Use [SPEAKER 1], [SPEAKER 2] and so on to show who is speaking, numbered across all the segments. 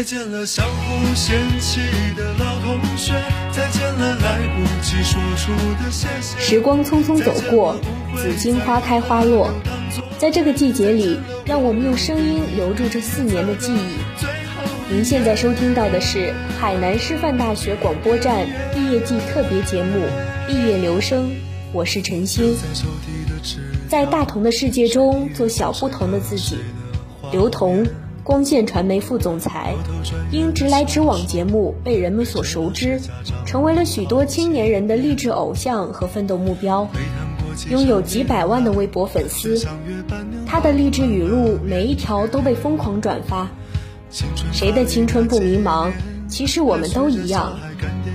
[SPEAKER 1] 再见了相互嫌弃的老同学，再见了来不及说出的谢谢。
[SPEAKER 2] 时光匆匆走过，紫荆花开花落，在这个季节里，让我们用声音留住这四年的记忆。您现在收听到的是海南师范大学广播站毕业季特别节目《毕业留声》，我是陈星。在大同的世界中做小不同的自己，刘同。光线传媒副总裁，因直来直往节目被人们所熟知，成为了许多青年人的励志偶像和奋斗目标，拥有几百万的微博粉丝。他的励志语录每一条都被疯狂转发。谁的青春不迷茫？其实我们都一样，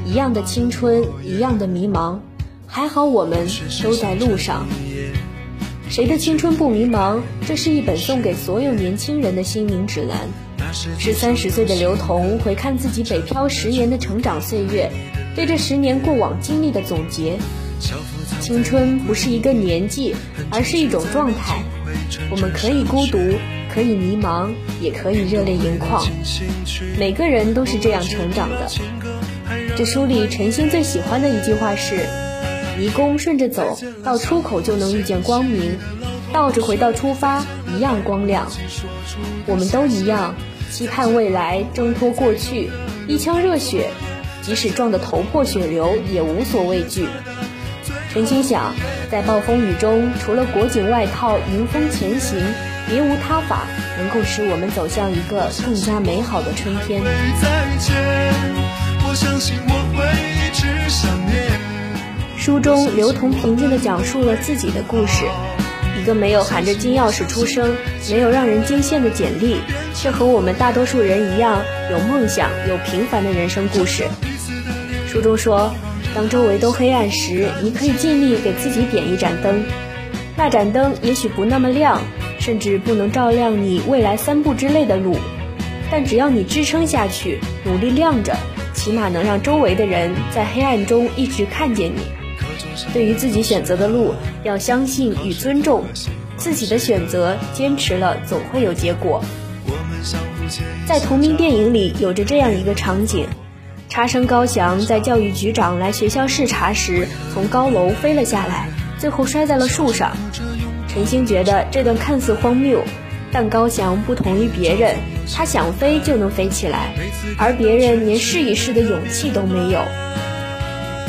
[SPEAKER 2] 一样的青春，一样的迷茫。还好我们都在路上。谁的青春不迷茫？这是一本送给所有年轻人的心灵指南。是三十岁的刘同回看自己北漂十年的成长岁月，对这十年过往经历的总结。青春不是一个年纪，而是一种状态。我们可以孤独，可以迷茫，也可以热泪盈眶。每个人都是这样成长的。这书里陈星最喜欢的一句话是。迷宫顺着走到出口就能遇见光明，倒着回到出发一样光亮。我们都一样，期盼未来，挣脱过去，一腔热血，即使撞得头破血流也无所畏惧。陈心想，在暴风雨中，除了裹紧外套迎风前行，别无他法能够使我们走向一个更加美好的春天。我相信我会一直想念。书中，刘同平静地讲述了自己的故事，一个没有含着金钥匙出生、没有让人惊羡的简历，却和我们大多数人一样有梦想、有平凡的人生故事。书中说，当周围都黑暗时，你可以尽力给自己点一盏灯，那盏灯也许不那么亮，甚至不能照亮你未来三步之内的路，但只要你支撑下去，努力亮着，起码能让周围的人在黑暗中一直看见你。对于自己选择的路，要相信与尊重自己的选择，坚持了总会有结果。在同名电影里，有着这样一个场景：差生高翔在教育局长来学校视察时，从高楼飞了下来，最后摔在了树上。陈星觉得这段看似荒谬，但高翔不同于别人，他想飞就能飞起来，而别人连试一试的勇气都没有。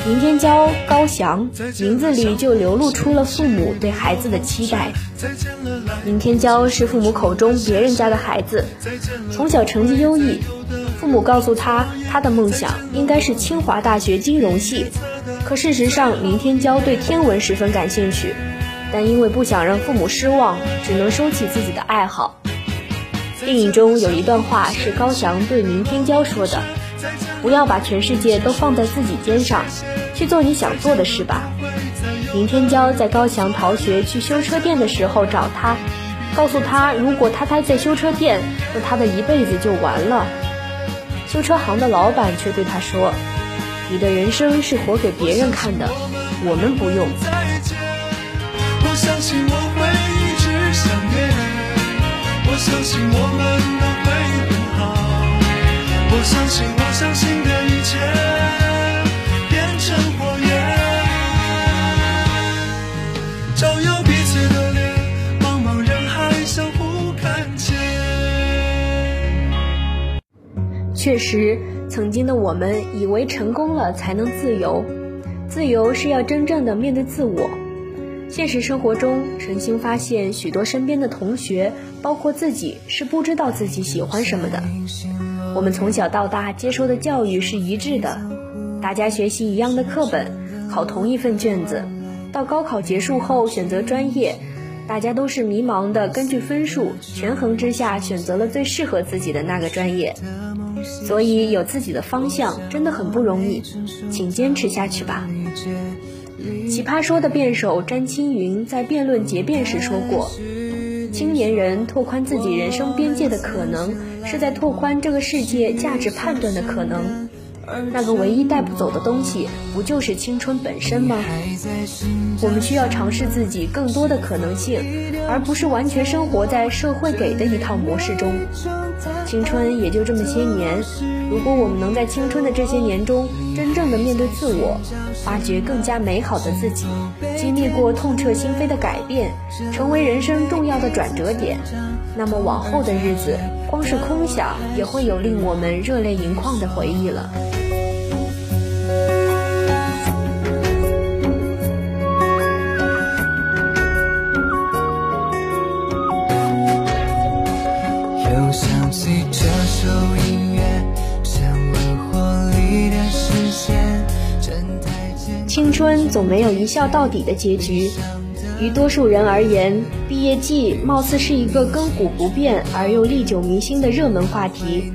[SPEAKER 2] 明天骄高翔名字里就流露出了父母对孩子的期待。林天骄是父母口中别人家的孩子，从小成绩优异，父母告诉他他的梦想应该是清华大学金融系。可事实上，林天骄对天文十分感兴趣，但因为不想让父母失望，只能收起自己的爱好。电影中有一段话是高翔对林天骄说的。不要把全世界都放在自己肩上，去做你想做的事吧。明天娇在高翔逃学去修车店的时候找他，告诉他如果他待在修车店，那他的一辈子就完了。修车行的老板却对他说：“你的人生是活给别人看的，我们不用。”我相信我，们能会更好。我相信，我相信的一切确实，曾经的我们以为成功了才能自由，自由是要真正的面对自我。现实生活中，陈星发现许多身边的同学，包括自己，是不知道自己喜欢什么的。我们从小到大接受的教育是一致的，大家学习一样的课本，考同一份卷子，到高考结束后选择专业，大家都是迷茫的，根据分数权衡之下选择了最适合自己的那个专业。所以有自己的方向真的很不容易，请坚持下去吧。奇葩说的辩手詹青云在辩论结辩时说过。青年人拓宽自己人生边界的可能，是在拓宽这个世界价值判断的可能。那个唯一带不走的东西，不就是青春本身吗？我们需要尝试自己更多的可能性，而不是完全生活在社会给的一套模式中。青春也就这么些年，如果我们能在青春的这些年中真正的面对自我，发掘更加美好的自己，经历过痛彻心扉的改变，成为人生重要的转折点，那么往后的日子，光是空想也会有令我们热泪盈眶的回忆了。青春总没有一笑到底的结局，于多数人而言，毕业季貌似是一个亘古不变而又历久弥新的热门话题，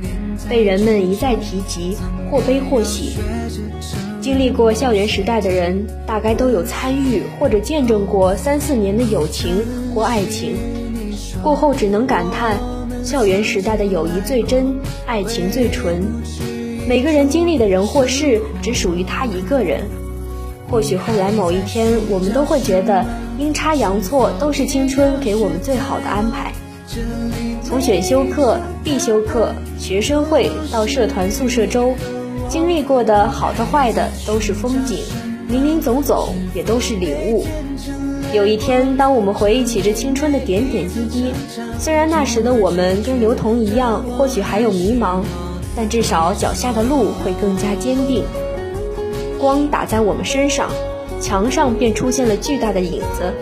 [SPEAKER 2] 被人们一再提及，或悲或喜。经历过校园时代的人，大概都有参与或者见证过三四年的友情或爱情，过后只能感叹，校园时代的友谊最真，爱情最纯。每个人经历的人或事，只属于他一个人。或许后来某一天，我们都会觉得阴差阳错都是青春给我们最好的安排。从选修课、必修课、学生会到社团、宿舍周，经历过的好的、坏的都是风景，林林总总也都是领悟。有一天，当我们回忆起这青春的点点滴滴，虽然那时的我们跟刘同一样，或许还有迷茫，但至少脚下的路会更加坚定。光打在我们身上，墙上便出现了巨大的影子。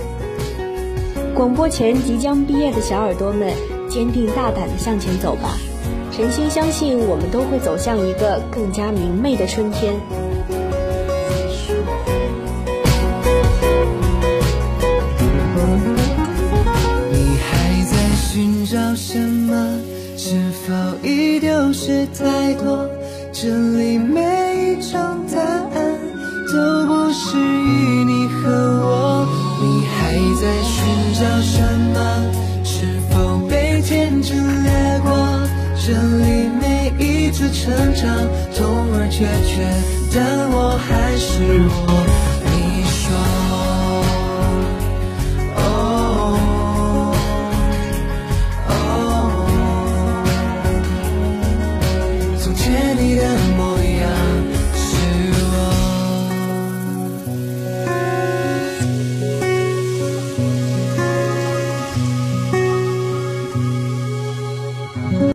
[SPEAKER 2] 广播前即将毕业的小耳朵们，坚定大胆地向前走吧！诚心相信，我们都会走向一个更加明媚的春天。
[SPEAKER 1] 什么？是否已丢失太多？这里每一种答案都不适于你和我。你还在寻找什么？是否被天真掠过？这里每一次成长，痛而决绝，但我还是我。